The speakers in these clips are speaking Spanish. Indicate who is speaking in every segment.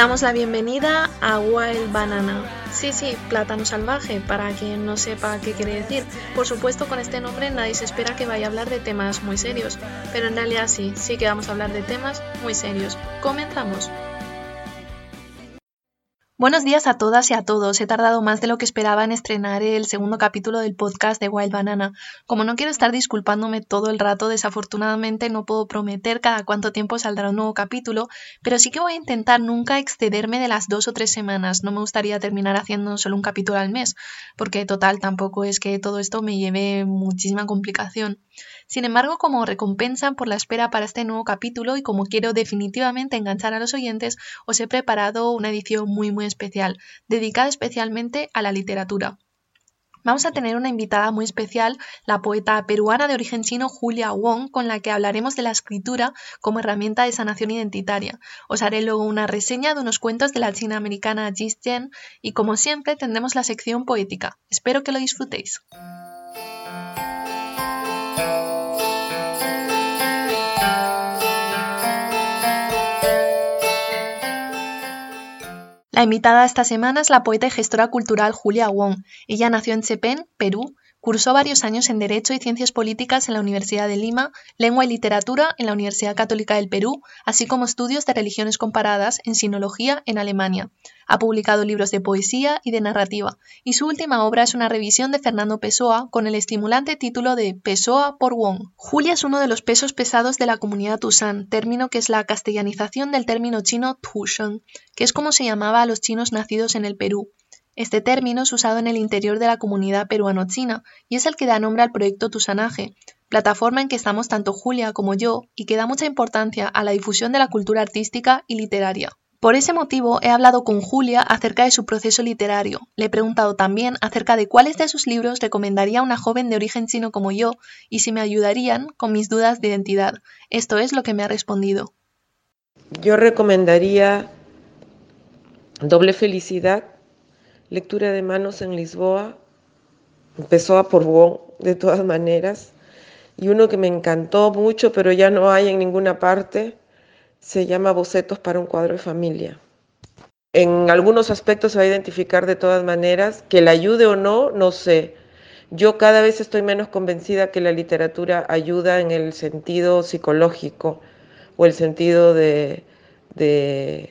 Speaker 1: Os damos la bienvenida a Wild Banana. Sí, sí, plátano salvaje, para quien no sepa qué quiere decir. Por supuesto, con este nombre nadie se espera que vaya a hablar de temas muy serios, pero en realidad sí, sí que vamos a hablar de temas muy serios. Comenzamos. Buenos días a todas y a todos. He tardado más de lo que esperaba en estrenar el segundo capítulo del podcast de Wild Banana. Como no quiero estar disculpándome todo el rato, desafortunadamente no puedo prometer cada cuánto tiempo saldrá un nuevo capítulo, pero sí que voy a intentar nunca excederme de las dos o tres semanas. No me gustaría terminar haciendo solo un capítulo al mes, porque total tampoco es que todo esto me lleve muchísima complicación. Sin embargo, como recompensa por la espera para este nuevo capítulo y como quiero definitivamente enganchar a los oyentes, os he preparado una edición muy muy especial, dedicada especialmente a la literatura. Vamos a tener una invitada muy especial, la poeta peruana de origen chino Julia Wong, con la que hablaremos de la escritura como herramienta de sanación identitaria. Os haré luego una reseña de unos cuentos de la china americana Jis Jen y como siempre tendremos la sección poética. Espero que lo disfrutéis. La invitada esta semana es la poeta y gestora cultural Julia Wong. Ella nació en Chepén, Perú, Cursó varios años en Derecho y Ciencias Políticas en la Universidad de Lima, Lengua y Literatura en la Universidad Católica del Perú, así como estudios de religiones comparadas en Sinología en Alemania. Ha publicado libros de poesía y de narrativa, y su última obra es una revisión de Fernando Pessoa con el estimulante título de Pessoa por Wong. Julia es uno de los pesos pesados de la comunidad Tusan, término que es la castellanización del término chino Tushan, que es como se llamaba a los chinos nacidos en el Perú. Este término es usado en el interior de la comunidad peruano-china y es el que da nombre al proyecto Tusanaje, plataforma en que estamos tanto Julia como yo y que da mucha importancia a la difusión de la cultura artística y literaria. Por ese motivo he hablado con Julia acerca de su proceso literario. Le he preguntado también acerca de cuáles de sus libros recomendaría a una joven de origen chino como yo y si me ayudarían con mis dudas de identidad. Esto es lo que me ha respondido.
Speaker 2: Yo recomendaría Doble Felicidad lectura de manos en Lisboa, empezó a Wong de todas maneras, y uno que me encantó mucho, pero ya no hay en ninguna parte, se llama Bocetos para un cuadro de familia. En algunos aspectos se va a identificar de todas maneras, que la ayude o no, no sé. Yo cada vez estoy menos convencida que la literatura ayuda en el sentido psicológico o el sentido de, de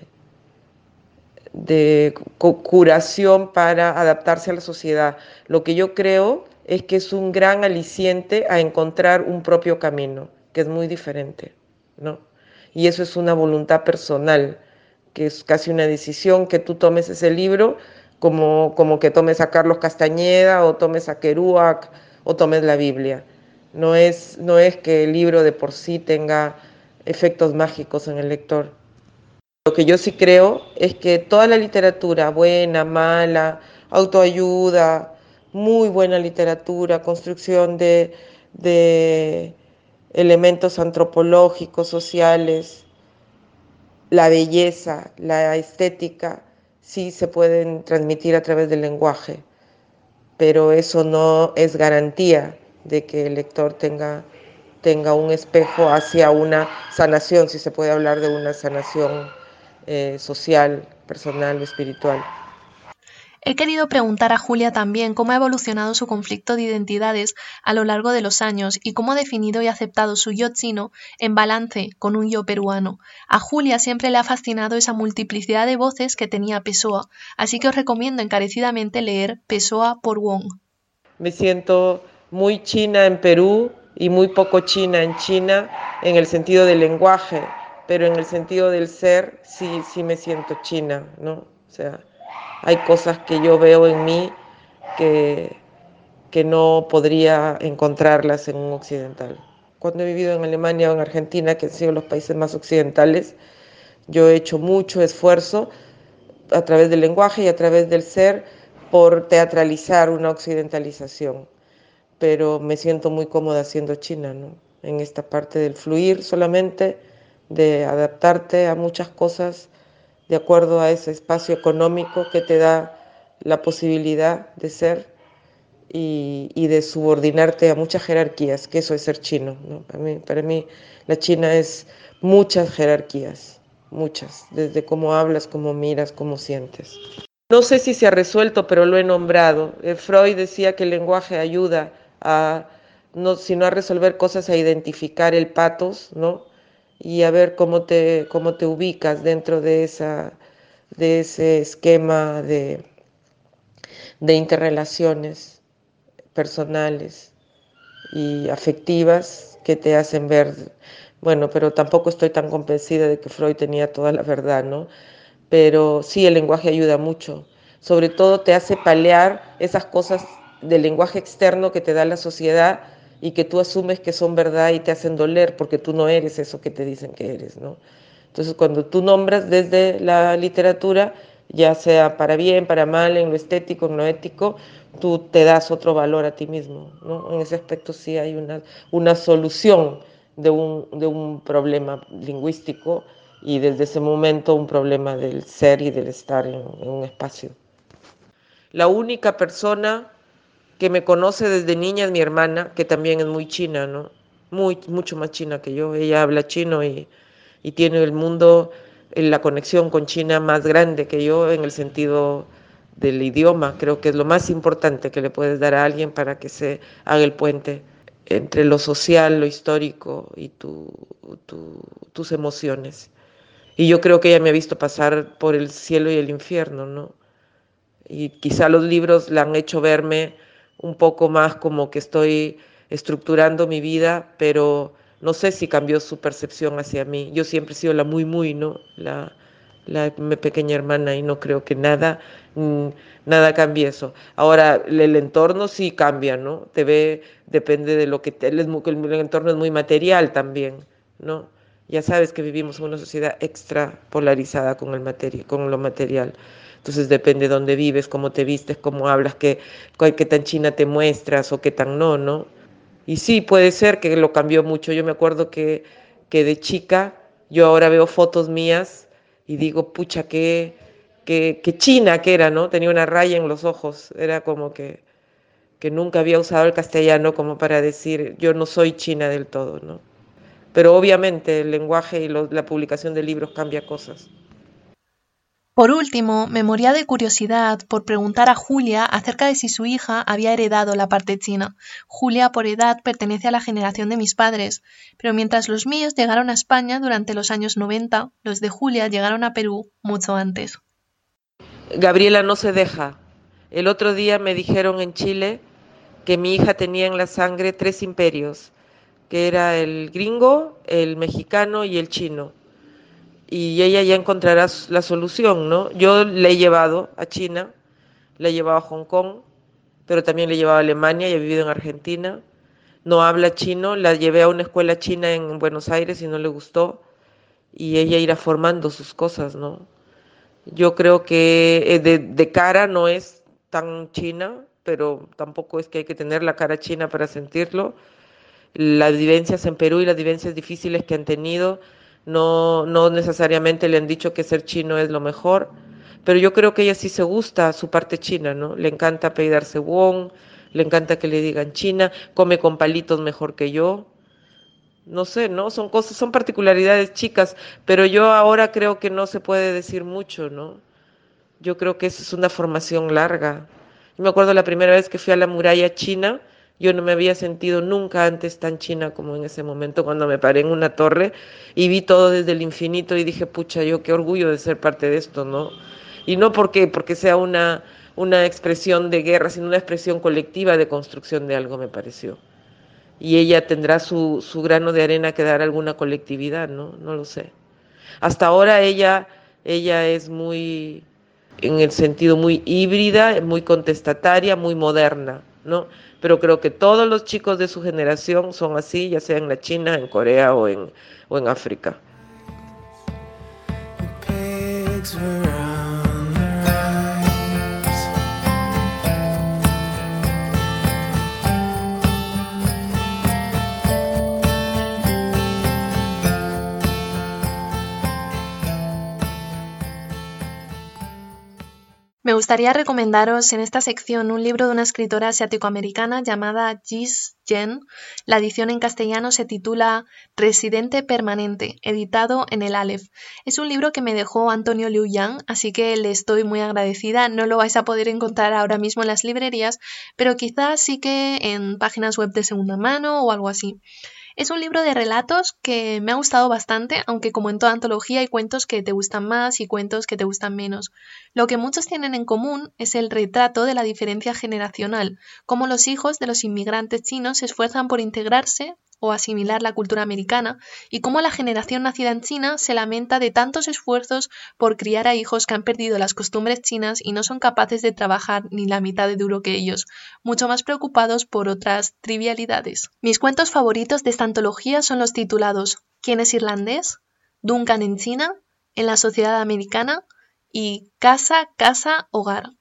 Speaker 2: de curación para adaptarse a la sociedad. Lo que yo creo es que es un gran aliciente a encontrar un propio camino, que es muy diferente, ¿no? Y eso es una voluntad personal, que es casi una decisión que tú tomes ese libro, como, como que tomes a Carlos Castañeda o tomes a Kerouac o tomes la Biblia. No es, no es que el libro de por sí tenga efectos mágicos en el lector. Lo que yo sí creo es que toda la literatura, buena, mala, autoayuda, muy buena literatura, construcción de, elementos antropológicos, sociales, la belleza, la estética, sí se pueden transmitir a través del lenguaje, pero eso no es garantía de que el lector tenga, tenga un espejo hacia una sanación, si se puede hablar de una sanación eh, social, personal espiritual.
Speaker 1: He querido preguntar a Julia también cómo ha evolucionado su conflicto de identidades a lo largo de los años y cómo ha definido y aceptado su yo chino en balance con un yo peruano. A Julia siempre le ha fascinado esa multiplicidad de voces que tenía Pessoa, así que os recomiendo encarecidamente leer Pessoa por Wong.
Speaker 2: Me siento muy china en Perú y muy poco china en China en el sentido del lenguaje pero en el sentido del ser sí, sí me siento china, ¿no? O sea, hay cosas que yo veo en mí que, que no podría encontrarlas en un occidental. Cuando he vivido en Alemania o en Argentina, que han sido los países más occidentales, yo he hecho mucho esfuerzo a través del lenguaje y a través del ser por teatralizar una occidentalización, pero me siento muy cómoda siendo china, ¿no? En esta parte del fluir solamente de adaptarte a muchas cosas de acuerdo a ese espacio económico que te da la posibilidad de ser y, de subordinarte a muchas jerarquías, que eso es ser chino. Para, mí, para mí la China es muchas jerarquías muchas, desde cómo hablas, cómo miras, cómo sientes. No sé si se ha resuelto, pero lo he nombrado. Eh, Freud decía que el lenguaje ayuda a, no, sino a resolver cosas, a identificar el patos, ¿no? Y a ver cómo te, cómo te ubicas dentro de, esa, de ese esquema de, de interrelaciones personales y afectivas que te hacen ver, bueno, pero tampoco estoy tan convencida de que Freud tenía toda la verdad, ¿no? Pero sí, el lenguaje ayuda mucho. Sobre todo te hace palear esas cosas del lenguaje externo que te da la sociedad y que tú asumes que son verdad y te hacen doler porque tú no eres eso que te dicen que eres, ¿no? Entonces, cuando tú nombras desde la literatura, ya sea para bien, para mal, en lo estético, en lo ético, tú te das otro valor a ti mismo. ¿no? En ese aspecto sí hay una, una solución de un, de un problema lingüístico y desde ese momento un problema del ser y del estar en, en un espacio. La única persona que me conoce desde niña es mi hermana, que también es muy china, ¿no? Muy, mucho más china que yo. Ella habla chino y, y tiene el mundo, la conexión con China más grande que yo en el sentido del idioma, creo que es lo más importante que le puedes dar a alguien para que se haga el puente entre lo social, lo histórico y tu, tus emociones. Y yo creo que ella me ha visto pasar por el cielo y el infierno, ¿no? Y quizá los libros la han hecho verme un poco más como que estoy estructurando mi vida, pero no sé si cambió su percepción hacia mí. Yo siempre he sido la muy, muy, ¿no? La, la pequeña hermana y no creo que nada, mm, nada cambie eso. Ahora, el entorno sí cambia, ¿no? Te ve, depende de lo que te, el, el entorno es muy material también, ¿no? Ya sabes que vivimos en una sociedad extra polarizada con, el materia, con lo material. Entonces depende de dónde vives, cómo te vistes, cómo hablas, qué, qué tan china te muestras o qué tan no, ¿no? Y sí, puede ser que lo cambió mucho. Yo me acuerdo que, que de chica, yo ahora veo fotos mías y digo, pucha, qué, qué, china que era, ¿no? Tenía una raya en los ojos, era como que, que nunca había usado el castellano como para decir, yo no soy china del todo, ¿no? Pero obviamente el lenguaje y la publicación de libros cambia cosas.
Speaker 1: Por último, me moría de curiosidad por preguntar a Julia acerca de si su hija había heredado la parte china. Julia, por edad, pertenece a la generación de mis padres, pero mientras los míos llegaron a España durante los años 90, los de Julia llegaron a Perú mucho antes.
Speaker 2: Gabriela no se deja. El otro día me dijeron en Chile que mi hija tenía en la sangre tres imperios, que era el gringo, el mexicano y el chino y ella ya encontrará la solución, ¿no? Yo le he llevado a China, le he llevado a Hong Kong, pero también le he llevado a Alemania y he vivido en Argentina. No habla chino, la llevé a una escuela china en Buenos Aires y no le gustó y ella irá formando sus cosas, ¿no? Yo creo que eh, de, de cara no es tan china, pero tampoco es que hay que tener la cara china para sentirlo. Las vivencias en Perú y las vivencias difíciles que han tenido, no, no necesariamente le han dicho que ser chino es lo mejor, pero yo creo que ella sí se gusta su parte china, ¿no? Le encanta apellidarse Wong, le encanta que le digan China, come con palitos mejor que yo. No sé, ¿no? Son cosas, son particularidades chicas, pero yo ahora creo que no se puede decir mucho, ¿no? Yo creo que esa es una formación larga. Yo me acuerdo la primera vez que fui a la muralla china, yo no me había sentido nunca antes tan china como en ese momento cuando me paré en una torre y vi todo desde el infinito y dije, pucha, yo qué orgullo de ser parte de esto, ¿no? Y no porque, porque sea una, una expresión de guerra, sino una expresión colectiva de construcción de algo, me pareció. Y ella tendrá su, su grano de arena que dar a alguna colectividad, ¿no? No lo sé. Hasta ahora ella, ella es muy, en el sentido muy híbrida, muy contestataria, muy moderna, ¿no? pero creo que todos los chicos de su generación son así, ya sea en la China, en Corea o en, o en África.
Speaker 1: Gustaría recomendaros en esta sección un libro de una escritora asiático-americana llamada Jis Jen. La edición en castellano se titula Residente Permanente, editado en el Aleph. Es un libro que me dejó Antonio Liu Yang, así que le estoy muy agradecida. No lo vais a poder encontrar ahora mismo en las librerías, pero quizás sí que en páginas web de segunda mano o algo así. Es un libro de relatos que me ha gustado bastante, aunque como en toda antología hay cuentos que te gustan más y cuentos que te gustan menos. Lo que muchos tienen en común es el retrato de la diferencia generacional, cómo los hijos de los inmigrantes chinos se esfuerzan por integrarse o asimilar la cultura americana, y cómo la generación nacida en China se lamenta de tantos esfuerzos por criar a hijos que han perdido las costumbres chinas y no son capaces de trabajar ni la mitad de duro que ellos, mucho más preocupados por otras trivialidades. Mis cuentos favoritos de esta antología son los titulados ¿Quién es irlandés? Duncan en China, en la sociedad americana y Casa, Casa, Hogar.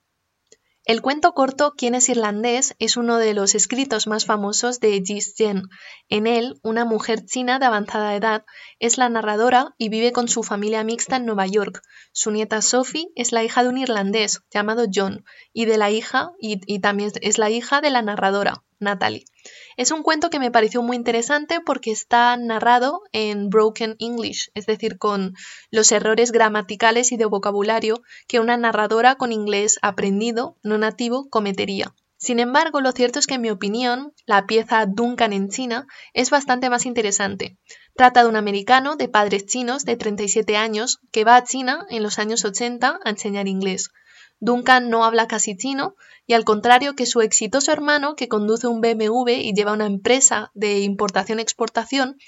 Speaker 1: El cuento corto ¿Quién es irlandés? es uno de los escritos más famosos de Jis Jen. En él, una mujer china de avanzada edad es la narradora y vive con su familia mixta en Nueva York. Su nieta Sophie es la hija de un irlandés llamado John y de la hija y, y también es la hija de la narradora, Natalie. Es un cuento que me pareció muy interesante porque está narrado en broken English, es decir, con los errores gramaticales y de vocabulario que una narradora con inglés aprendido, no nativo, cometería. Sin embargo, lo cierto es que en mi opinión, la pieza Duncan en China es bastante más interesante. Trata de un americano de padres chinos de 37 años que va a China en los años 80 a enseñar inglés. Duncan no habla casi chino y al contrario que su exitoso hermano que conduce un BMW y lleva una empresa de importación-exportación,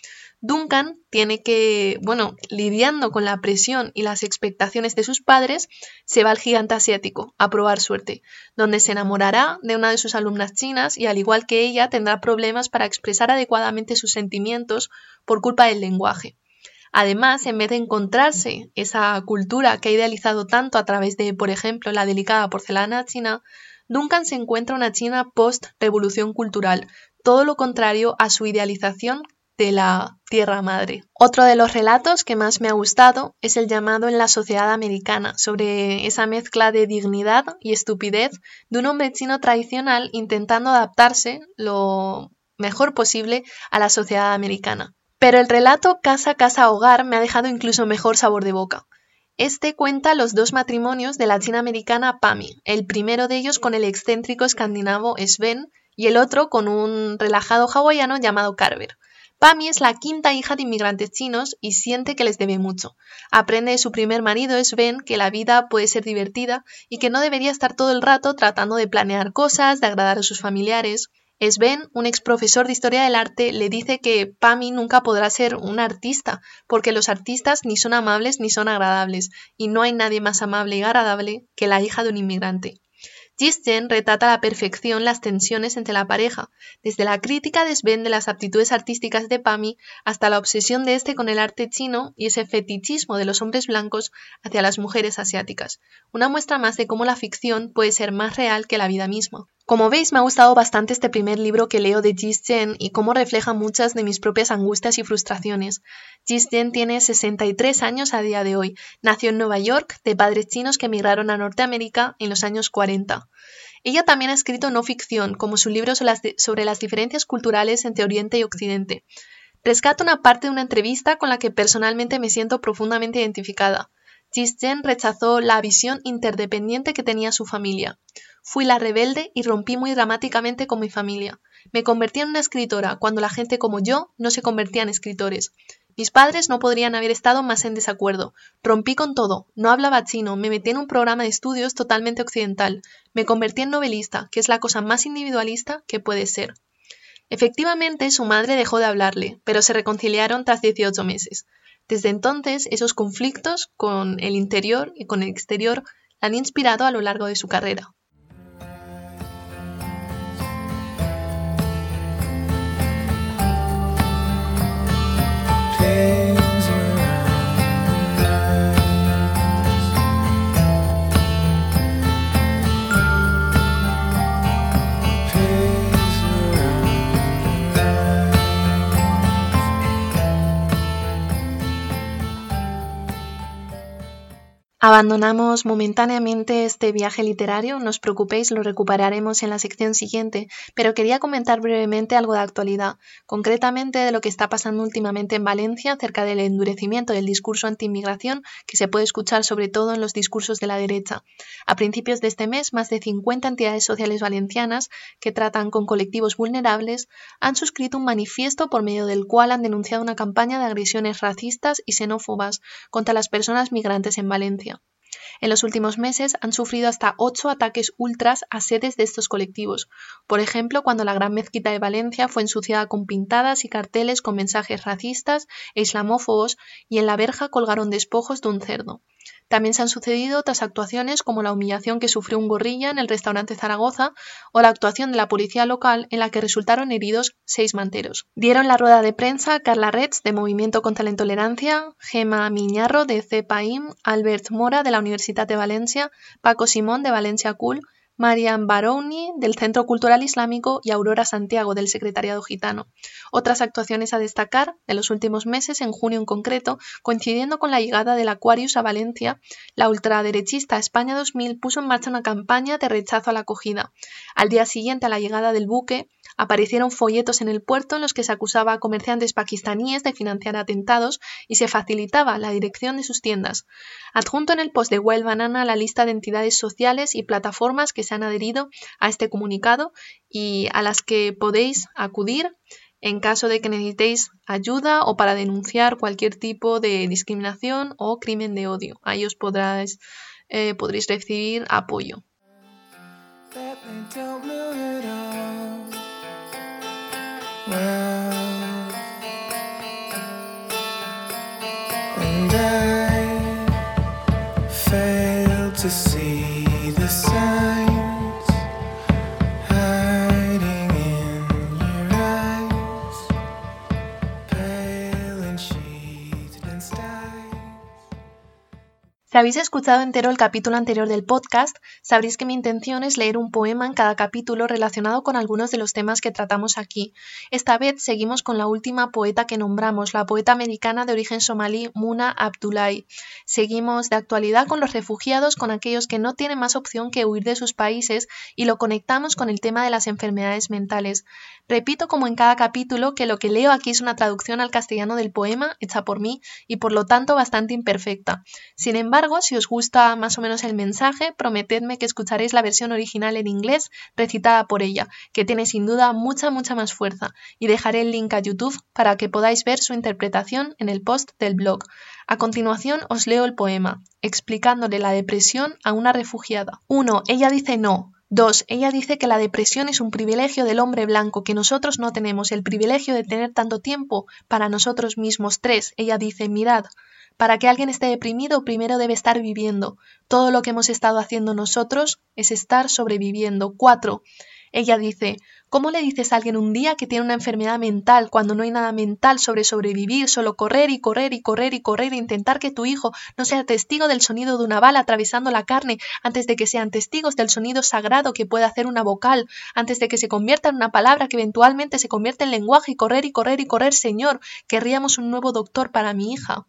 Speaker 1: Duncan tiene que, bueno, lidiando con la presión y las expectaciones de sus padres, se va al gigante asiático a probar suerte, donde se enamorará de una de sus alumnas chinas y al igual que ella tendrá problemas para expresar adecuadamente sus sentimientos por culpa del lenguaje. Además, en vez de encontrarse esa cultura que ha idealizado tanto a través de, por ejemplo, la delicada porcelana china, Duncan se encuentra una China post-revolución cultural, todo lo contrario a su idealización de la Tierra Madre. Otro de los relatos que más me ha gustado es el llamado en la sociedad americana, sobre esa mezcla de dignidad y estupidez de un hombre chino tradicional intentando adaptarse lo mejor posible a la sociedad americana. Pero el relato Casa, Casa, Hogar me ha dejado incluso mejor sabor de boca. Este cuenta los dos matrimonios de la china americana Pami, el primero de ellos con el excéntrico escandinavo Sven y el otro con un relajado hawaiano llamado Carver. Pami es la quinta hija de inmigrantes chinos y siente que les debe mucho. Aprende de su primer marido Sven que la vida puede ser divertida y que no debería estar todo el rato tratando de planear cosas, de agradar a sus familiares. Sven, un ex profesor de historia del arte, le dice que Pami nunca podrá ser una artista, porque los artistas ni son amables ni son agradables, y no hay nadie más amable y agradable que la hija de un inmigrante. Jen retrata a la perfección las tensiones entre la pareja, desde la crítica de Sven de las aptitudes artísticas de Pami hasta la obsesión de este con el arte chino y ese fetichismo de los hombres blancos hacia las mujeres asiáticas, una muestra más de cómo la ficción puede ser más real que la vida misma. Como veis, me ha gustado bastante este primer libro que leo de Jis Jen y cómo refleja muchas de mis propias angustias y frustraciones. Jis Jen tiene 63 años a día de hoy. Nació en Nueva York de padres chinos que emigraron a Norteamérica en los años 40. Ella también ha escrito no ficción, como su libro sobre las diferencias culturales entre Oriente y Occidente. Rescato una parte de una entrevista con la que personalmente me siento profundamente identificada. Jis Jen rechazó la visión interdependiente que tenía su familia. Fui la rebelde y rompí muy dramáticamente con mi familia. Me convertí en una escritora cuando la gente como yo no se convertía en escritores. Mis padres no podrían haber estado más en desacuerdo. Rompí con todo. No hablaba chino. Me metí en un programa de estudios totalmente occidental. Me convertí en novelista, que es la cosa más individualista que puede ser. Efectivamente, su madre dejó de hablarle, pero se reconciliaron tras 18 meses. Desde entonces, esos conflictos con el interior y con el exterior la han inspirado a lo largo de su carrera. Abandonamos momentáneamente este viaje literario, no os preocupéis, lo recuperaremos en la sección siguiente, pero quería comentar brevemente algo de actualidad, concretamente de lo que está pasando últimamente en Valencia acerca del endurecimiento del discurso anti-inmigración que se puede escuchar sobre todo en los discursos de la derecha. A principios de este mes, más de 50 entidades sociales valencianas que tratan con colectivos vulnerables han suscrito un manifiesto por medio del cual han denunciado una campaña de agresiones racistas y xenófobas contra las personas migrantes en Valencia. En los últimos meses han sufrido hasta ocho ataques ultras a sedes de estos colectivos. Por ejemplo, cuando la Gran Mezquita de Valencia fue ensuciada con pintadas y carteles con mensajes racistas e islamófobos y en la verja colgaron despojos de un cerdo. También se han sucedido otras actuaciones como la humillación que sufrió un gorrilla en el restaurante Zaragoza o la actuación de la policía local en la que resultaron heridos seis manteros. Dieron la rueda de prensa Carla Retz de Movimiento contra la Intolerancia, Gema Miñarro de CEPAIM, Albert Mora de la Universidad de Valencia, Paco Simón de Valencia Cool, Marian Baroni del Centro Cultural Islámico y Aurora Santiago del Secretariado Gitano. Otras actuaciones a destacar de los últimos meses, en junio en concreto, coincidiendo con la llegada del Aquarius a Valencia, la ultraderechista España 2000 puso en marcha una campaña de rechazo a la acogida. Al día siguiente a la llegada del buque, aparecieron folletos en el puerto en los que se acusaba a comerciantes pakistaníes de financiar atentados y se facilitaba la dirección de sus tiendas. Adjunto en el post de Wild Banana la lista de entidades sociales y plataformas que han adherido a este comunicado y a las que podéis acudir en caso de que necesitéis ayuda o para denunciar cualquier tipo de discriminación o crimen de odio. Ahí os podráis, eh, podréis recibir apoyo. Habéis escuchado entero el capítulo anterior del podcast, sabréis que mi intención es leer un poema en cada capítulo relacionado con algunos de los temas que tratamos aquí. Esta vez seguimos con la última poeta que nombramos, la poeta americana de origen somalí Muna Abdullahi. Seguimos de actualidad con los refugiados, con aquellos que no tienen más opción que huir de sus países y lo conectamos con el tema de las enfermedades mentales. Repito como en cada capítulo que lo que leo aquí es una traducción al castellano del poema hecha por mí y por lo tanto bastante imperfecta. Sin embargo, si os gusta más o menos el mensaje, prometedme que escucharéis la versión original en inglés recitada por ella, que tiene sin duda mucha, mucha más fuerza, y dejaré el link a YouTube para que podáis ver su interpretación en el post del blog. A continuación os leo el poema, explicándole la depresión a una refugiada. 1. Ella dice no. 2. Ella dice que la depresión es un privilegio del hombre blanco, que nosotros no tenemos el privilegio de tener tanto tiempo para nosotros mismos. 3. Ella dice, mirad, para que alguien esté deprimido primero debe estar viviendo. Todo lo que hemos estado haciendo nosotros es estar sobreviviendo. 4. Ella dice, ¿cómo le dices a alguien un día que tiene una enfermedad mental cuando no hay nada mental sobre sobrevivir, solo correr y correr y correr y correr e intentar que tu hijo no sea testigo del sonido de una bala atravesando la carne antes de que sean testigos del sonido sagrado que puede hacer una vocal, antes de que se convierta en una palabra que eventualmente se convierta en lenguaje y correr y correr y correr, Señor, querríamos un nuevo doctor para mi hija.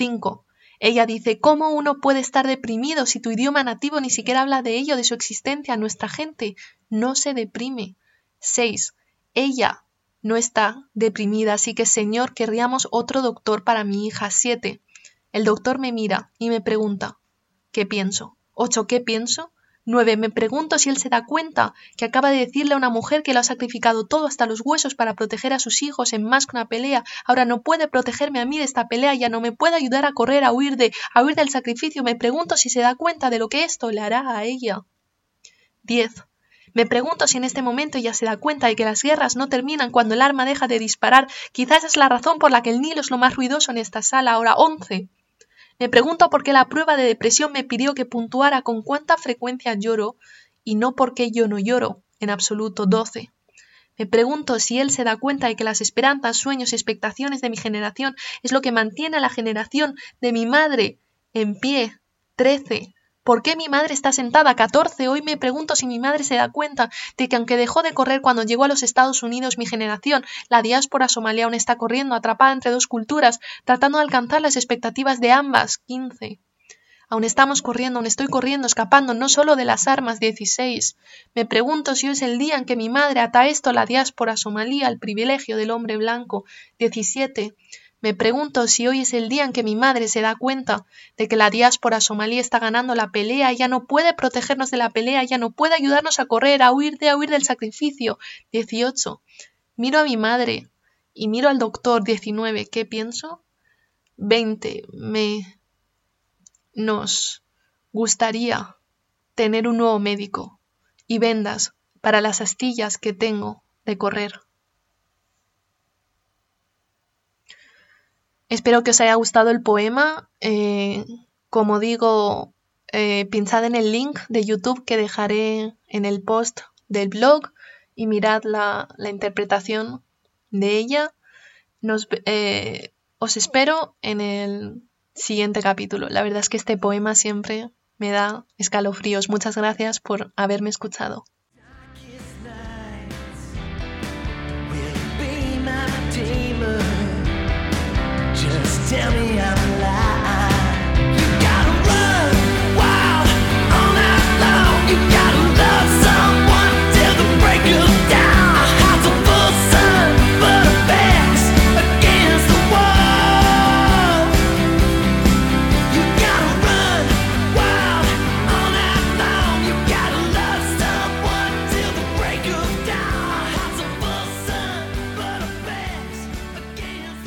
Speaker 1: 5. Ella dice, ¿cómo uno puede estar deprimido si tu idioma nativo ni siquiera habla de ello, de su existencia? Nuestra gente no se deprime. 6. Ella no está deprimida, así que Señor, querríamos otro doctor para mi hija. 7. El doctor me mira y me pregunta, ¿qué pienso? 8. ¿Qué pienso? 9. Me pregunto si él se da cuenta que acaba de decirle a una mujer que lo ha sacrificado todo hasta los huesos para proteger a sus hijos en más que una pelea. Ahora no puede protegerme a mí de esta pelea, ya no me puede ayudar a correr, a huir de, a huir del sacrificio. Me pregunto si se da cuenta de lo que esto le hará a ella. 10. Me pregunto si en este momento ya se da cuenta de que las guerras no terminan cuando el arma deja de disparar. Quizás es la razón por la que el Nilo es lo más ruidoso en esta sala. Ahora 11. Me pregunto por qué la prueba de depresión me pidió que puntuara con cuánta frecuencia lloro y no por qué yo no lloro, en absoluto 12. Me pregunto si él se da cuenta de que las esperanzas, sueños y expectaciones de mi generación es lo que mantiene a la generación de mi madre en pie. 13. ¿Por qué mi madre está sentada? 14. Hoy me pregunto si mi madre se da cuenta de que aunque dejó de correr cuando llegó a los Estados Unidos mi generación, la diáspora somalí aún está corriendo atrapada entre dos culturas, tratando de alcanzar las expectativas de ambas. 15. Aún estamos corriendo, aún estoy corriendo, escapando no solo de las armas 16. Me pregunto si hoy es el día en que mi madre ata esto la diáspora somalí, al privilegio del hombre blanco 17. Me pregunto si hoy es el día en que mi madre se da cuenta de que la diáspora somalí está ganando la pelea, ya no puede protegernos de la pelea, ya no puede ayudarnos a correr, a huir de, a huir del sacrificio. 18. Miro a mi madre y miro al doctor 19. ¿Qué pienso? 20. Me nos gustaría tener un nuevo médico y vendas para las astillas que tengo de correr. Espero que os haya gustado el poema. Eh, como digo, eh, pinchad en el link de YouTube que dejaré en el post del blog y mirad la, interpretación de ella. Eh, os espero en el siguiente capítulo. La verdad es que este poema siempre me da escalofríos. Muchas gracias por haberme escuchado. tell me